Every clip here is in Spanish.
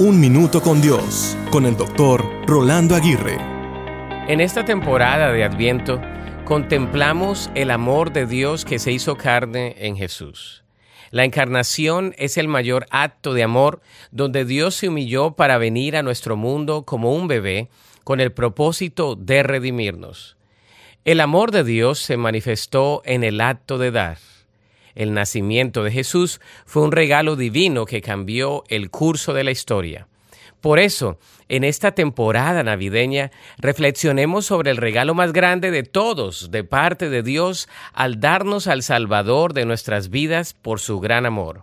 Un Minuto con Dios, con el doctor Rolando Aguirre. En esta temporada de Adviento, contemplamos el amor de Dios que se hizo carne en Jesús. La encarnación es el mayor acto de amor donde Dios se humilló para venir a nuestro mundo como un bebé con el propósito de redimirnos. El amor de Dios se manifestó en el acto de dar. El nacimiento de Jesús fue un regalo divino que cambió el curso de la historia. Por eso, en esta temporada navideña, reflexionemos sobre el regalo más grande de todos de parte de Dios al darnos al Salvador de nuestras vidas por su gran amor.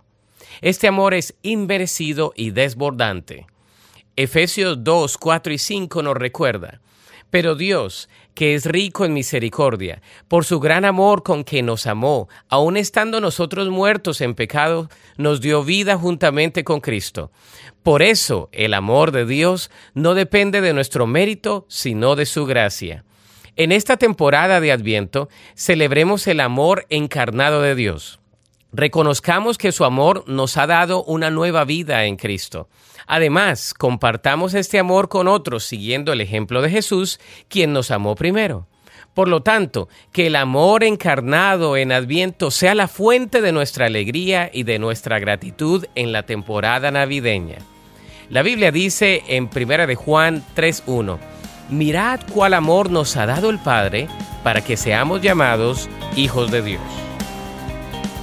Este amor es inmerecido y desbordante. Efesios 2, 4 y 5 nos recuerda, pero Dios, que es rico en misericordia, por su gran amor con que nos amó, aun estando nosotros muertos en pecado, nos dio vida juntamente con Cristo. Por eso el amor de Dios no depende de nuestro mérito, sino de su gracia. En esta temporada de Adviento, celebremos el amor encarnado de Dios. Reconozcamos que su amor nos ha dado una nueva vida en Cristo. Además, compartamos este amor con otros siguiendo el ejemplo de Jesús, quien nos amó primero. Por lo tanto, que el amor encarnado en Adviento sea la fuente de nuestra alegría y de nuestra gratitud en la temporada navideña. La Biblia dice en 1 de Juan 3:1, Mirad cuál amor nos ha dado el Padre para que seamos llamados hijos de Dios.